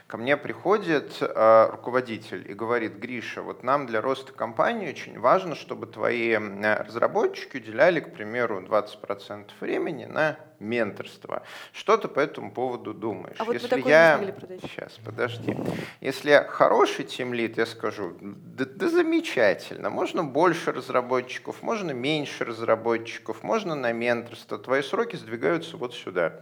Ко мне приходит э, руководитель и говорит, Гриша, вот нам для роста компании очень важно, чтобы твои разработчики уделяли, к примеру, 20% времени на менторство. Что ты по этому поводу думаешь? А вот Если вы я... Сейчас, подожди. Если я хороший тимлит, я скажу, да, да замечательно, можно больше разработчиков, можно меньше разработчиков, можно на менторство, твои сроки сдвигаются вот сюда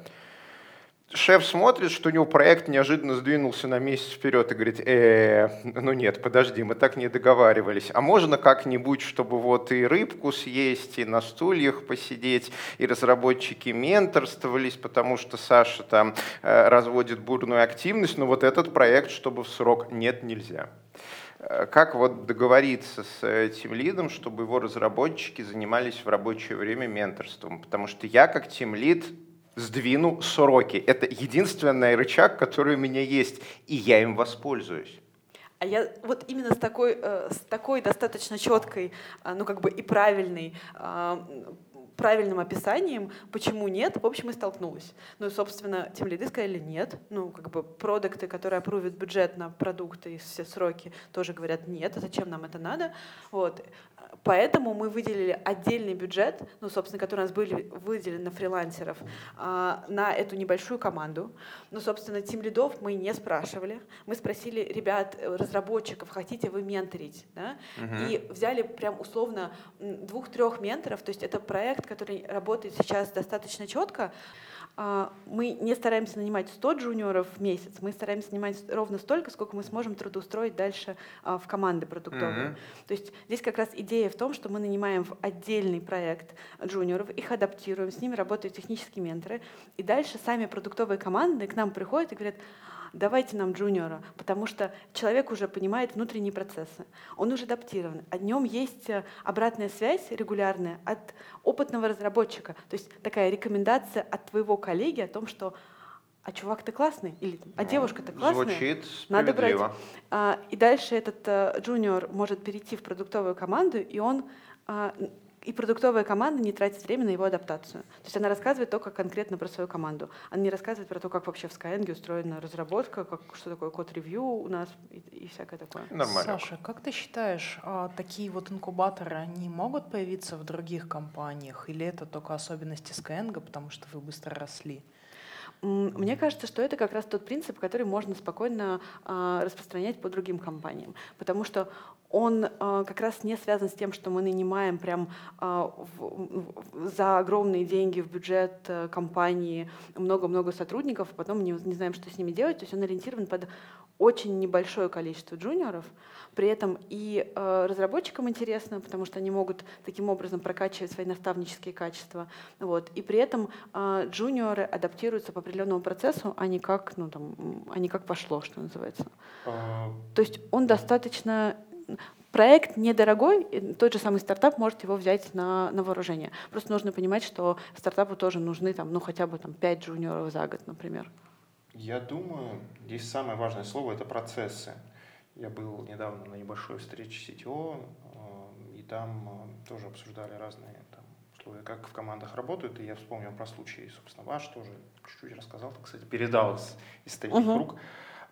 шеф смотрит, что у него проект неожиданно сдвинулся на месяц вперед и говорит, э, ну нет, подожди, мы так не договаривались. А можно как-нибудь, чтобы вот и рыбку съесть, и на стульях посидеть, и разработчики менторствовались, потому что Саша там э, разводит бурную активность, но вот этот проект, чтобы в срок, нет, нельзя. Э, как вот договориться с этим лидом, чтобы его разработчики занимались в рабочее время менторством? Потому что я как тимлид сдвину сроки. Это единственный рычаг, который у меня есть, и я им воспользуюсь. А я вот именно с такой, э, с такой достаточно четкой, э, ну как бы и правильной э, правильным описанием, почему нет, в общем, и столкнулась. Ну и, собственно, тем лиды сказали нет. Ну, как бы продукты, которые опрувят бюджет на продукты и все сроки, тоже говорят нет, а зачем нам это надо. Вот. Поэтому мы выделили отдельный бюджет, ну, собственно, который у нас были выделены на фрилансеров, а, на эту небольшую команду. Ну, собственно, тим лидов мы не спрашивали. Мы спросили ребят, э, разработчиков, хотите вы менторить? Да? Угу. И взяли прям условно двух-трех менторов. То есть это проект, который работает сейчас достаточно четко. А, мы не стараемся нанимать 100 джуниоров в месяц, мы стараемся нанимать ровно столько, сколько мы сможем трудоустроить дальше а, в команды продуктовые. Mm-hmm. То есть здесь как раз идея в том, что мы нанимаем в отдельный проект джуниоров, их адаптируем, с ними работают технические менторы, и дальше сами продуктовые команды к нам приходят и говорят, давайте нам джуниора, потому что человек уже понимает внутренние процессы, он уже адаптирован, о нем есть э, обратная связь регулярная от опытного разработчика, то есть такая рекомендация от твоего коллеги о том, что а чувак ты классный, или а ну, девушка ты классная. Звучит Надо брать. А, и дальше этот а, джуниор может перейти в продуктовую команду, и он а, и продуктовая команда не тратит время на его адаптацию. То есть она рассказывает только конкретно про свою команду. Она не рассказывает про то, как вообще в Skyeng устроена разработка, как, что такое код-ревью у нас и, и всякое такое. Нормально. Саша, как ты считаешь, а, такие вот инкубаторы, они могут появиться в других компаниях? Или это только особенности Skyeng, потому что вы быстро росли? Мне кажется, что это как раз тот принцип, который можно спокойно э, распространять по другим компаниям, потому что он э, как раз не связан с тем, что мы нанимаем прям э, в, в, за огромные деньги в бюджет э, компании много-много сотрудников, а потом не, не знаем, что с ними делать. То есть он ориентирован под очень небольшое количество джуниоров, при этом и э, разработчикам интересно, потому что они могут таким образом прокачивать свои наставнические качества. Вот. И при этом э, джуниоры адаптируются по определенному процессу, а не как, ну, там, а не как пошло, что называется. А... То есть он достаточно проект недорогой, тот же самый стартап может его взять на, на вооружение. Просто нужно понимать, что стартапу тоже нужны там, ну, хотя бы там, 5 джуниоров за год, например. Я думаю, здесь самое важное слово – это процессы. Я был недавно на небольшой встрече CTO, э, и там э, тоже обсуждали разные там, условия, как в командах работают, и я вспомнил про случай, собственно, ваш тоже чуть-чуть рассказал, кстати, передал из, из третьих uh-huh. рук.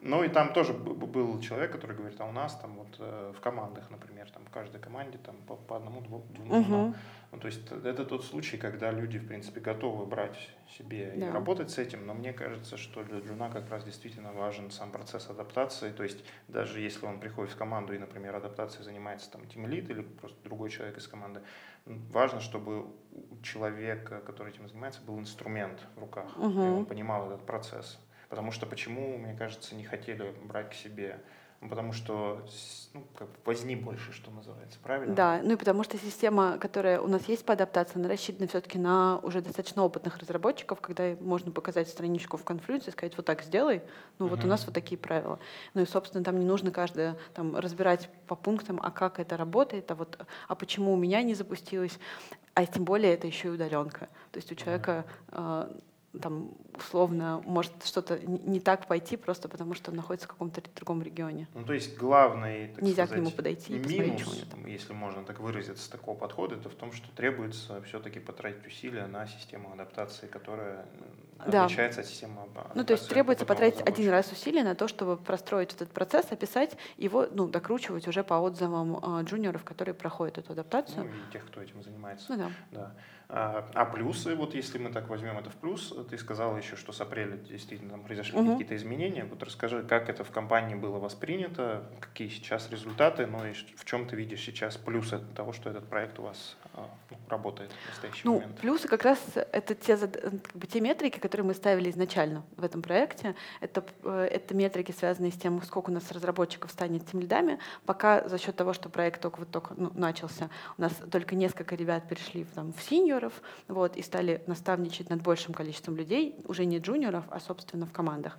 Ну и там тоже был человек, который говорит, а у нас там вот э, в командах, например, там в каждой команде там по, по одному двум uh-huh. Ну, то есть это тот случай, когда люди, в принципе, готовы брать себе да. и работать с этим, но мне кажется, что для джуна как раз действительно важен сам процесс адаптации. То есть даже если он приходит в команду и, например, адаптацией занимается там тимлит или просто другой человек из команды, важно, чтобы у человека, который этим занимается, был инструмент в руках, угу. и он понимал этот процесс. Потому что почему, мне кажется, не хотели брать к себе ну, потому что ну, как возни больше, что называется, правильно? Да, ну и потому что система, которая у нас есть по адаптации, она рассчитана все-таки на уже достаточно опытных разработчиков, когда можно показать страничку в конфлюенсе и сказать, вот так сделай, ну вот uh-huh. у нас вот такие правила. Ну и, собственно, там не нужно каждое там разбирать по пунктам, а как это работает, а вот, а почему у меня не запустилось, а тем более это еще и удаленка. То есть у человека uh-huh там условно может что-то не так пойти просто потому, что он находится в каком-то другом регионе. Ну, то есть главный, так Нельзя сказать, к нему подойти и минус, если можно так выразиться, такого подхода, это в том, что требуется все-таки потратить усилия на систему адаптации, которая да. отличается от системы адаптации. Ну, то есть требуется потратить один раз усилия на то, чтобы простроить этот процесс, описать его, ну, докручивать уже по отзывам э, джуниоров, которые проходят эту адаптацию. Ну, и тех, кто этим занимается. Ну, да. да. А, а плюсы, вот если мы так возьмем это в плюс, ты сказала еще, что с апреля действительно там произошли угу. какие-то изменения. Вот расскажи, как это в компании было воспринято, какие сейчас результаты, ну и в чем ты видишь сейчас плюсы того, что этот проект у вас работает в настоящий ну, момент? Плюсы как раз это те, как бы, те метрики, которые мы ставили изначально в этом проекте. Это, э, это метрики, связанные с тем, сколько у нас разработчиков станет тем лидами. Пока за счет того, что проект только вот только ну, начался, у нас только несколько ребят перешли в, там, в синьор, джуниоров, вот, и стали наставничать над большим количеством людей, уже не джуниоров, а, собственно, в командах.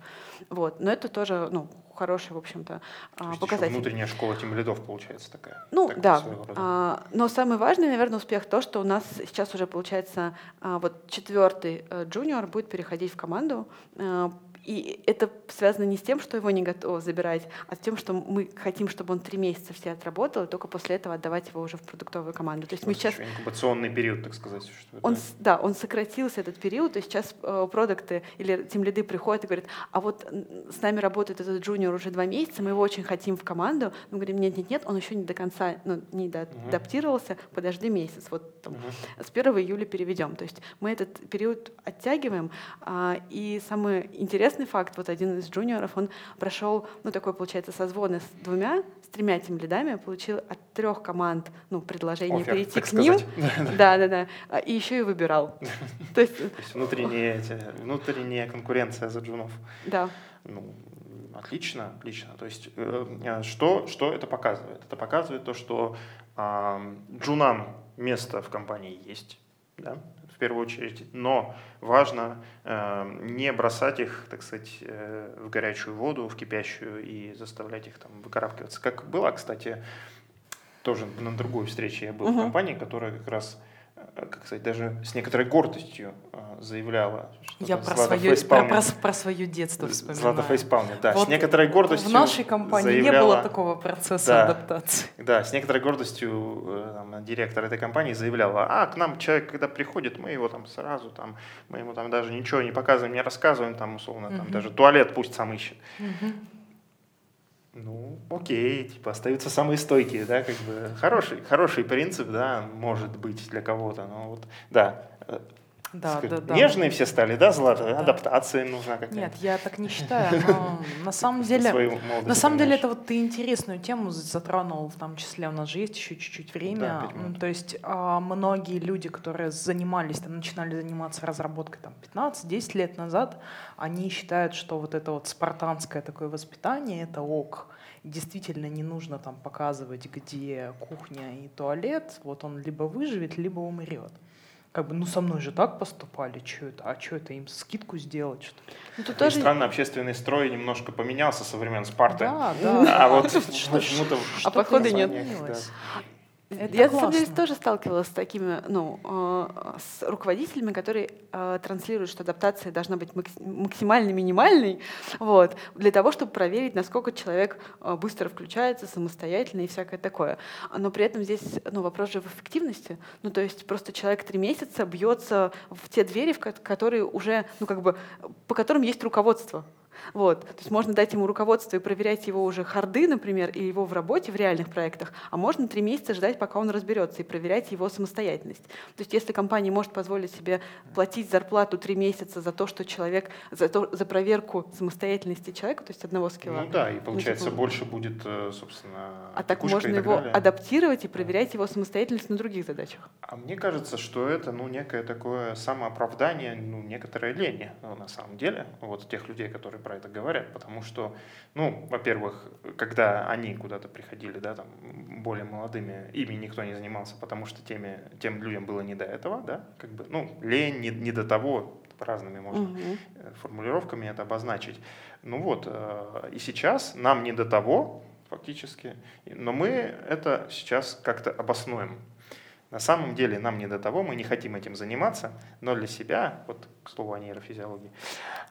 Вот. Но это тоже ну, хороший, в общем-то, а, показатель. внутренняя школа тем лидов получается такая. Ну, так, да. А, но самый важный, наверное, успех то, что у нас сейчас уже получается а, вот четвертый э, джуниор будет переходить в команду а, и это связано не с тем, что его не готовы забирать, а с тем, что мы хотим, чтобы он три месяца все отработал, и только после этого отдавать его уже в продуктовую команду. То есть мы сейчас... Инкубационный период, так сказать, существует. Он, да? да, он сократился, этот период, есть сейчас э, продукты или тем лиды приходят и говорят, а вот с нами работает этот джуниор уже два месяца, мы его очень хотим в команду. Мы говорим, нет-нет-нет, он еще не до конца, ну, не до, угу. адаптировался, подожди месяц, вот там, угу. с 1 июля переведем. То есть мы этот период оттягиваем, а, и самое интересное интересный факт. Вот один из джуниоров, он прошел, ну, такой, получается, созвоны с двумя, с тремя тем лидами, получил от трех команд, ну, предложение Офер, перейти к ним. Да, да, да. И еще и выбирал. То есть внутренняя, внутренняя конкуренция за джунов. Да. Ну, отлично, отлично. То есть э, что, что это показывает? Это показывает то, что джунам место в компании есть, да? В первую очередь, но важно э, не бросать их, так сказать, э, в горячую воду, в кипящую и заставлять их там выкарабкиваться. Как было, кстати, тоже на другой встрече я был uh-huh. в компании, которая как раз как сказать, даже с некоторой гордостью э, заявляла. Я про свое, про, про, про свое детство вспоминаю. Злата Фейспалме, да. Вот с некоторой гордостью В нашей компании заявляла, не было такого процесса да, адаптации. Да, с некоторой гордостью э, там, директор этой компании заявляла, а к нам человек, когда приходит, мы его там сразу, там, мы ему там даже ничего не показываем, не рассказываем, там, условно, там, угу. даже туалет пусть сам ищет. Угу. Ну, окей, типа остаются самые стойкие, да, как бы. Хороший, хороший принцип, да, может быть для кого-то, но вот, да, э, да, да, да. Нежные все стали, да, Злата? Да. Адаптация нужна какая-то. Нет, я так не считаю. Но на самом деле, на самом деле это вот ты интересную тему затронул, в том числе у нас же есть еще чуть-чуть время. То есть а, многие люди, которые занимались, там, начинали заниматься разработкой там 15-10 лет назад, они считают, что вот это вот спартанское такое воспитание это ок. Действительно не нужно там показывать, где кухня и туалет. Вот он либо выживет, либо умрет как бы, ну со мной же так поступали, что это, а что это им скидку сделать что ли? Ну, тут тоже... странно, общественный строй немножко поменялся со времен Спарты. Да, да. А вот почему-то... А походу нет. Это Я, классно. на самом деле, тоже сталкивалась с такими, ну, э, с руководителями, которые э, транслируют, что адаптация должна быть максимально минимальной, вот, для того, чтобы проверить, насколько человек э, быстро включается, самостоятельно и всякое такое. Но при этом здесь, ну, вопрос же в эффективности. Ну, то есть просто человек три месяца бьется в те двери, в которые уже, ну, как бы, по которым есть руководство. Вот. То есть можно дать ему руководство и проверять его уже харды, например, и его в работе, в реальных проектах, а можно три месяца ждать, пока он разберется, и проверять его самостоятельность. То есть если компания может позволить себе платить зарплату три месяца за то, что человек, за, то, за проверку самостоятельности человека, то есть одного скилла. Ну да, и получается ну, типа, больше будет, э, собственно, А так можно так его далее. адаптировать и проверять его самостоятельность на других задачах. А мне кажется, что это ну, некое такое самооправдание, ну, некоторое лень, ну, на самом деле, вот тех людей, которые про это говорят, потому что, ну, во-первых, когда они куда-то приходили, да, там, более молодыми, ими никто не занимался, потому что теми, тем людям было не до этого, да, как бы, ну, лень не, не до того, разными можно угу. формулировками это обозначить. Ну вот, э, и сейчас нам не до того, фактически, но мы это сейчас как-то обоснуем. На самом деле нам не до того, мы не хотим этим заниматься, но для себя, вот к слову о нейрофизиологии,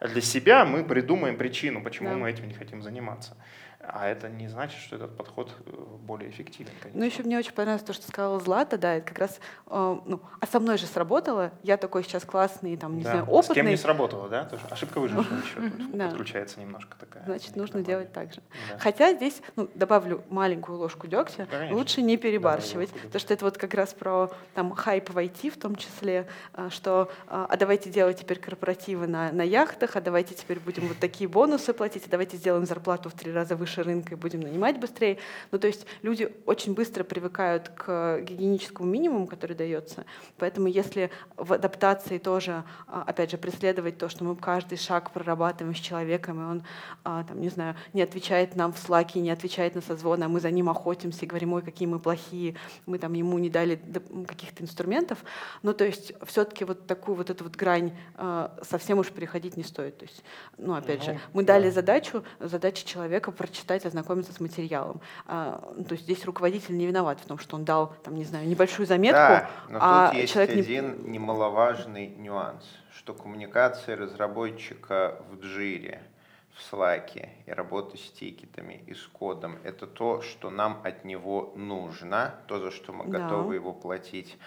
для себя мы придумаем причину, почему да. мы этим не хотим заниматься. А это не значит, что этот подход э, более эффективен, конечно. Ну, еще мне очень понравилось то, что сказала Злата, да, это как раз, э, ну, а со мной же сработало, я такой сейчас классный, там, не да. знаю, опытный. С кем не сработало, да? Тоже ошибка выжившего еще да. подключается немножко такая. Значит, нужно делать так же. Да. Хотя здесь, ну, добавлю маленькую ложку дегтя, да, лучше не перебарщивать, да, потому что это вот как раз про там хайп в IT в том числе, э, что, а давайте делать теперь корпоративы на, на яхтах, а давайте теперь будем вот такие бонусы платить, а давайте сделаем зарплату в три раза выше выше рынка и будем нанимать быстрее. Ну, то есть люди очень быстро привыкают к гигиеническому минимуму, который дается. Поэтому если в адаптации тоже, а, опять же, преследовать то, что мы каждый шаг прорабатываем с человеком, и он, а, там, не знаю, не отвечает нам в слаке, не отвечает на созвоны, а мы за ним охотимся и говорим, ой, какие мы плохие, мы там ему не дали каких-то инструментов. Ну, то есть все-таки вот такую вот эту вот грань а, совсем уж переходить не стоит. То есть, ну, опять ну, же, мы да. дали задачу, задача человека прочитать читать, ознакомиться с материалом. А, ну, то есть здесь руководитель не виноват в том, что он дал, там, не знаю, небольшую заметку, да, но а тут есть человек один не... немаловажный нюанс, что коммуникация разработчика в джире, в Slack и работа с тикетами и с кодом – это то, что нам от него нужно, то, за что мы да. готовы его платить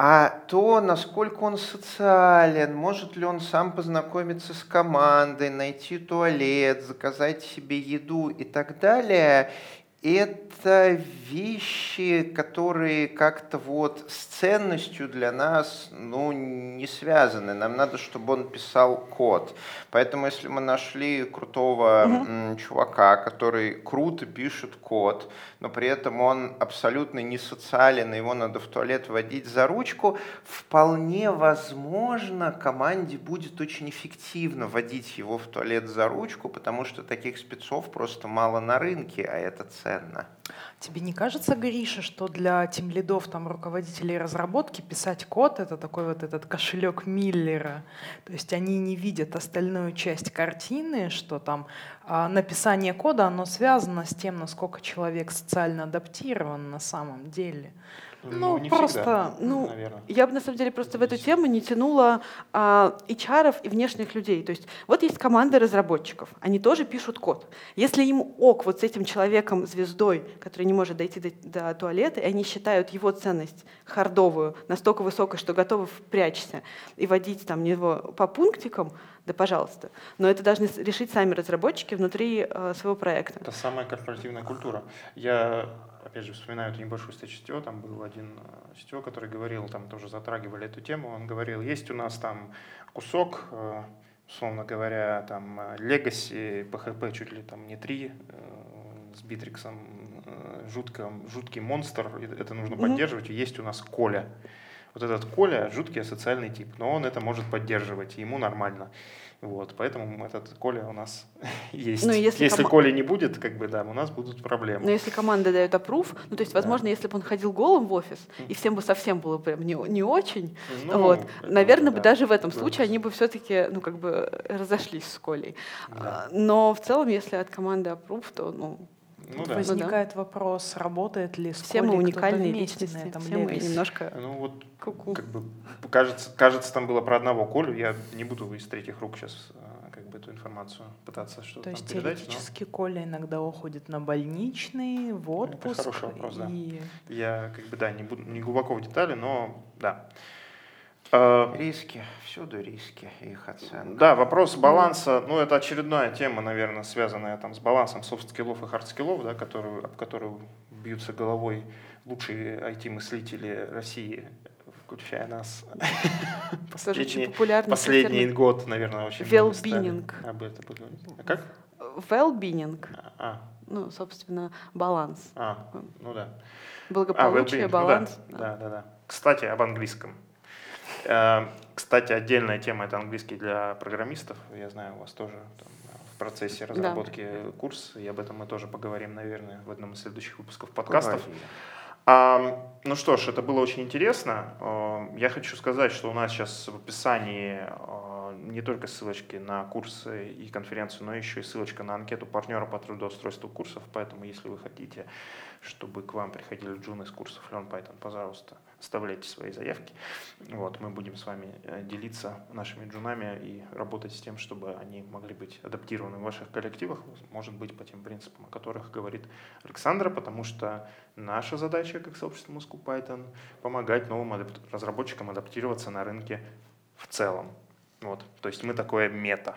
а то, насколько он социален, может ли он сам познакомиться с командой, найти туалет, заказать себе еду и так далее, это вещи, которые как-то вот с ценностью для нас ну, не связаны. Нам надо, чтобы он писал код. Поэтому если мы нашли крутого угу. чувака, который круто пишет код, но при этом он абсолютно не социален, его надо в туалет водить за ручку, вполне возможно, команде будет очень эффективно водить его в туалет за ручку, потому что таких спецов просто мало на рынке, а это ценно ценно. Тебе не кажется, Гриша, что для тимлидов, там, руководителей разработки писать код — это такой вот этот кошелек Миллера? То есть они не видят остальную часть картины, что там а, написание кода, оно связано с тем, насколько человек социально адаптирован на самом деле. Ну, ну просто, всегда, ну, наверное. я бы на самом деле просто в эту тему не тянула а, HR и внешних людей. То есть вот есть команда разработчиков, они тоже пишут код. Если им ок вот с этим человеком, звездой, который не может дойти до, до туалета, и они считают его ценность хардовую настолько высокой, что готовы впрячься и водить там него по пунктикам, да пожалуйста. Но это должны решить сами разработчики внутри э, своего проекта. Это самая корпоративная культура. Я опять же, вспоминаю эту небольшую сетевого, там был один э, сетевой, который говорил, там тоже затрагивали эту тему, он говорил, есть у нас там кусок, э, условно говоря, там Legacy, PHP чуть ли там не 3, с Битриксом, жутко, жуткий монстр, это нужно mm-hmm. поддерживать, и есть у нас Коля. Вот этот Коля жуткий социальный тип, но он это может поддерживать, ему нормально. Вот, поэтому этот Коля у нас есть. Ну, если если ком... Коля не будет, как бы, да, у нас будут проблемы. Но если команда дает опруф, ну, то есть, возможно, да. если бы он ходил голым в офис, и всем бы совсем было прям не, не очень, ну, вот, наверное, бы даже в этом случае они бы все-таки, ну, как бы разошлись с Колей. Да. А, но в целом, если от команды опруф, то, ну, ну, да. Возникает ну, да. вопрос, работает ли с Все мы уникальные личности, на этом все мы немножко... Ну вот, Ку-ку. как бы, кажется, кажется, там было про одного Колю, я не буду из третьих рук сейчас а, как бы эту информацию пытаться что-то То есть передать, теоретически но... Коля иногда уходит на больничный, в отпуск. Это хороший вопрос, и... да. Я как бы, да, не, буду, не глубоко в детали, но да. А, риски, всюду риски, их оценка. Да, вопрос баланса, ну это очередная тема, наверное, связанная там с балансом софт-скиллов и хард-скиллов, да, которую, об которую бьются головой лучшие IT-мыслители России, включая нас. Последний, последний год, наверное, очень well-being. об этом А как? Well-being. А. Ну, собственно, баланс. А, ну да. Благополучие, а, баланс. Ну, да, да, да, да. Кстати, об английском. Эм, кстати, отдельная тема это английский для программистов. Я знаю, у вас тоже там, в процессе разработки да. курс, и об этом мы тоже поговорим, наверное, в одном из следующих выпусков подкастов. А, ну что ж, это было очень интересно. Я хочу сказать, что у нас сейчас в описании не только ссылочки на курсы и конференцию, но еще и ссылочка на анкету партнера по трудоустройству курсов. Поэтому, если вы хотите, чтобы к вам приходили джуны из курсов Learn Python, пожалуйста, оставляйте свои заявки. Вот, мы будем с вами э, делиться нашими джунами и работать с тем, чтобы они могли быть адаптированы в ваших коллективах, может быть, по тем принципам, о которых говорит Александра, потому что наша задача, как сообщество Moscow Python, помогать новым разработчикам адаптироваться на рынке в целом. Вот, то есть мы такое мета.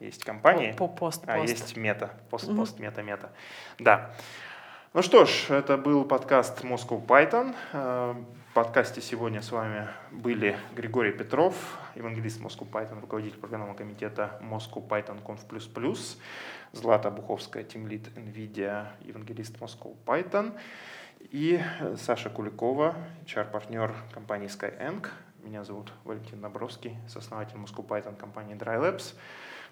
Есть компании, по, по пост, а есть мета, пост-пост, мета-мета. Да. Ну что ж, это был подкаст Moscow Python. Э, в подкасте сегодня с вами были Григорий Петров, евангелист Moscow Python, руководитель программного комитета Moscow Python Conf++, Злата Буховская, тимлит NVIDIA, евангелист Moscow Python, и Саша Куликова, HR-партнер компании Skyeng. Меня зовут Валентин Набровский, сооснователь Moscow Python компании Dry Labs.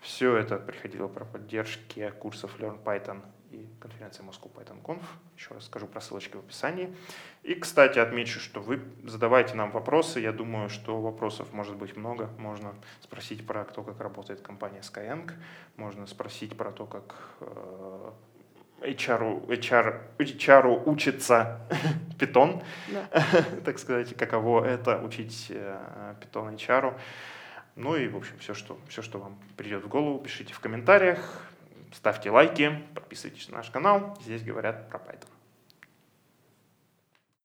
Все это приходило про поддержки курсов Learn Python и конференции Moscow Python Conf. Еще раз скажу про ссылочки в описании. И, кстати, отмечу, что вы задавайте нам вопросы. Я думаю, что вопросов может быть много. Можно спросить про то, как работает компания Skyeng. Можно спросить про то, как э, HR, HR, HR учится Python, да. так сказать, каково это учить э, Python HR. Ну и, в общем, все что, все, что вам придет в голову, пишите в комментариях. Ставьте лайки, подписывайтесь на наш канал. Здесь говорят про Python.